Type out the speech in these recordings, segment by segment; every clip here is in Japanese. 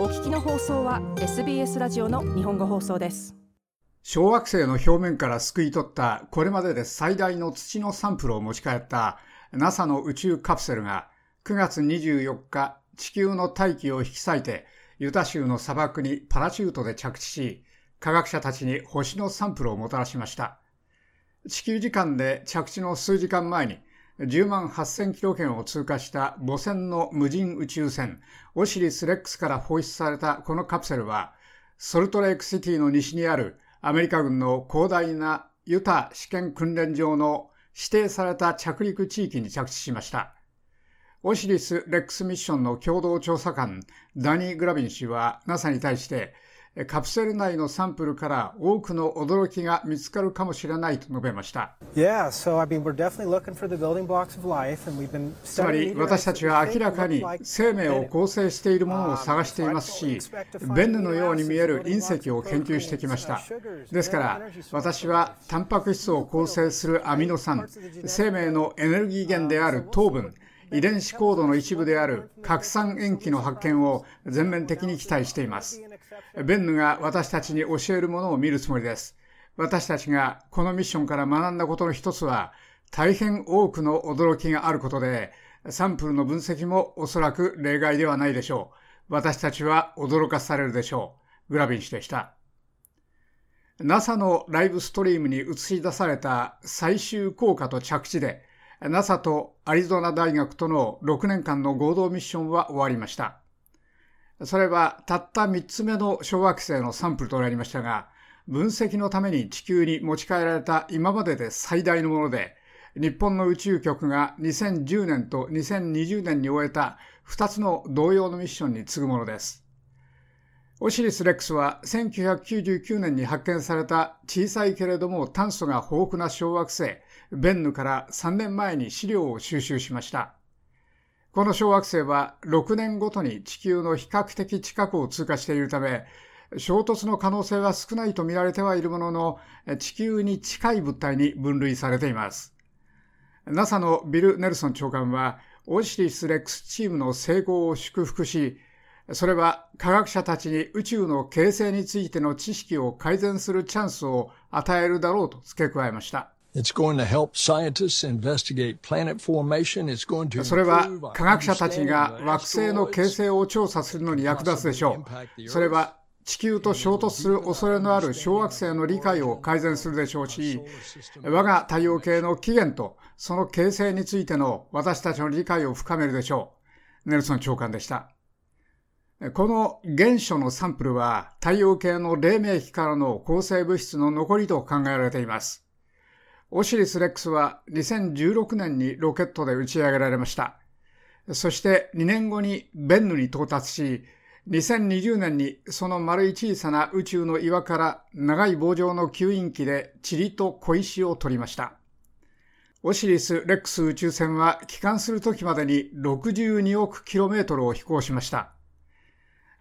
お聞きの放送は SBS ラジオの日本語放送です。小惑星の表面からすくい取ったこれまでで最大の土のサンプルを持ち帰った NASA の宇宙カプセルが9月24日地球の大気を引き裂いてユタ州の砂漠にパラシュートで着地し科学者たちに星のサンプルをもたらしました。地球時間で着地の数時間前に10万8000キロ圏を通過した母船の無人宇宙船オシリス・レックスから放出されたこのカプセルはソルトレイクシティの西にあるアメリカ軍の広大なユタ試験訓練場の指定された着陸地域に着地しました。オシリス・レックスミッションの共同調査官ダニー・グラビン氏は NASA に対してカプセル内のサンプルから多くの驚きが見つかるかもしれないと述べました。つまり私たちは明らかに生命を構成しているものを探していますし、ベンヌのように見える隕石を研究してきました。ですから私はタンパク質を構成するアミノ酸、生命のエネルギー源である糖分、遺伝子コードの一部である核酸塩基の発見を全面的に期待しています。ベンヌが私たちに教えるものを見るつもりです。私たちがこのミッションから学んだことの一つは、大変多くの驚きがあることで、サンプルの分析もおそらく例外ではないでしょう。私たちは驚かされるでしょう。グラビン氏でした。NASA のライブストリームに映し出された最終効果と着地で、NASA とアリゾナ大学との6年間の合同ミッションは終わりました。それはたった3つ目の小惑星のサンプルとなりましたが、分析のために地球に持ち帰られた今までで最大のもので、日本の宇宙局が2010年と2020年に終えた2つの同様のミッションに次ぐものです。オシリス・レックスは1999年に発見された小さいけれども炭素が豊富な小惑星ベンヌから3年前に資料を収集しました。この小惑星は6年ごとに地球の比較的近くを通過しているため、衝突の可能性は少ないと見られてはいるものの、地球に近い物体に分類されています。NASA のビル・ネルソン長官は、オシリス・レックスチームの成功を祝福し、それは科学者たちに宇宙の形成についての知識を改善するチャンスを与えるだろうと付け加えました。それは科学者たちが惑星の形成を調査するのに役立つでしょう。それは地球と衝突する恐れのある小惑星の理解を改善するでしょうし、我が太陽系の起源とその形成についての私たちの理解を深めるでしょう。ネルソン長官でした。この原初のサンプルは太陽系の黎明期からの構成物質の残りと考えられています。オシリス・レックスは2016年にロケットで打ち上げられました。そして2年後にベンヌに到達し、2020年にその丸い小さな宇宙の岩から長い棒状の吸引機で塵と小石を取りました。オシリス・レックス宇宙船は帰還する時までに62億キロメートルを飛行しました。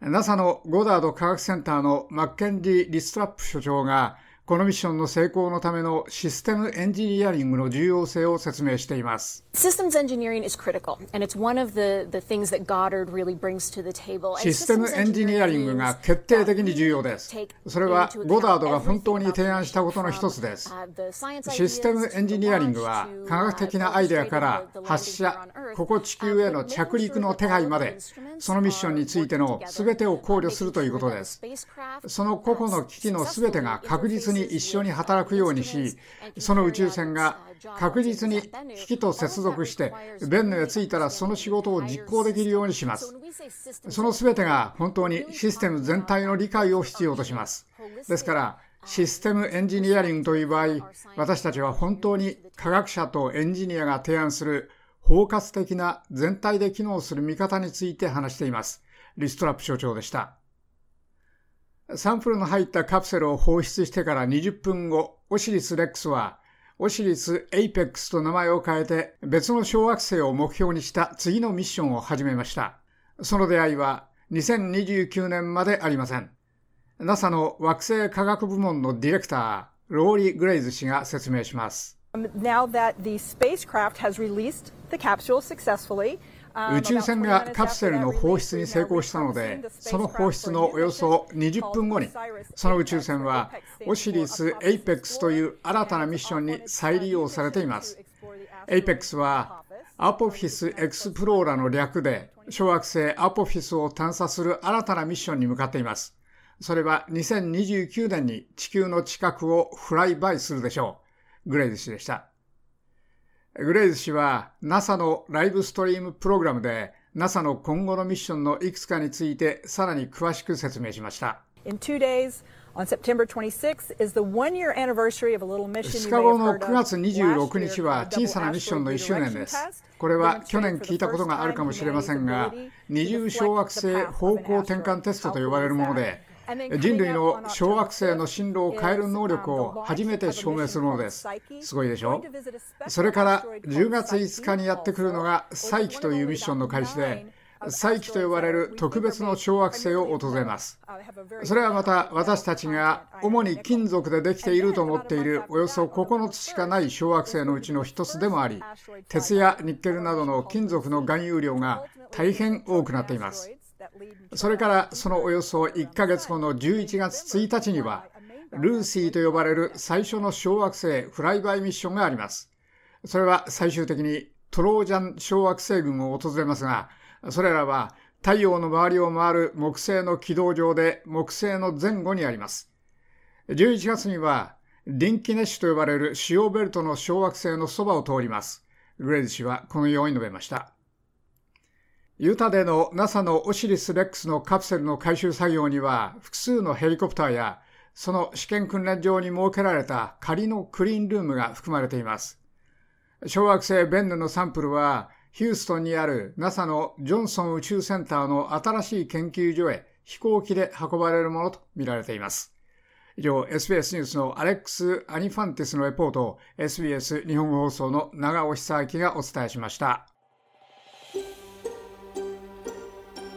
NASA のゴダード科学センターのマッケンディ・リストラップ所長がこのミッションの成功のためのシステムエンジニアリングの重要性を説明しています。システムエンジニアリングが決定的に重要です。それはゴダードが本当に提案したことの一つです。システムエンジニアリングは科学的なアイデアから発射、ここ地球への着陸の手配まで、そのミッションについての全てを考慮するということです。その個々の機器の全てが確実に一緒に働くようにし、その宇宙船が確実に機器と接続して、ベンヌへ着いたらその仕事を実行できるようにします。その全てが本当にシステム全体の理解を必要とします。ですから、システムエンジニアリングという場合、私たちは本当に科学者とエンジニアが提案する包括的な全体で機能する見方について話しています。リストラップ所長でした。サンプルの入ったカプセルを放出してから20分後、オシリス・レックスは、オシリス・エイペックスと名前を変えて別の小惑星を目標にした次のミッションを始めました。その出会いは2029年までありません。NASA の惑星科学部門のディレクター、ローリー・グレイズ氏が説明します。Now that the spacecraft has released the capsule successfully, 宇宙船がカプセルの放出に成功したのでその放出のおよそ20分後にその宇宙船はオシリス・エイペックスという新たなミッションに再利用されています。エイペックスはアポフィス・エクスプローラの略で小惑星アポフィスを探査する新たなミッションに向かっています。それは2029年に地球の近くをフライバイするでしょう。グレイズ氏でしたグレイズ氏は NASA のライブストリームプログラムで NASA の今後のミッションのいくつかについてさらに詳しく説明しました。2日後の9月26日は小さなミッションの1周年です。これは去年聞いたことがあるかもしれませんが、二重小惑星方向転換テストと呼ばれるもので、人類の小惑星の進路を変える能力を初めて証明するのです。すごいでしょ？それから10月5日にやってくるのが再起というミッションの開始で、再起と呼ばれる特別の小惑星を訪れます。それはまた私たちが主に金属でできていると思っているおよそ9つしかない小惑星のうちの1つでもあり、鉄やニッケルなどの金属の含有量が大変多くなっています。それからそのおよそ1ヶ月後の11月1日には、ルーシーと呼ばれる最初の小惑星フライバイミッションがあります。それは最終的にトロージャン小惑星群を訪れますが、それらは太陽の周りを回る木星の軌道上で木星の前後にあります。11月には、リンキネッシュと呼ばれる主要ベルトの小惑星のそばを通ります。グレイズ氏はこのように述べました。ユタでの NASA のオシリス・レックスのカプセルの回収作業には複数のヘリコプターやその試験訓練場に設けられた仮のクリーンルームが含まれています。小惑星ベンヌのサンプルはヒューストンにある NASA のジョンソン宇宙センターの新しい研究所へ飛行機で運ばれるものとみられています。以上、SBS ニュースのアレックス・アニファンティスのレポートを SBS 日本放送の長尾久明がお伝えしました。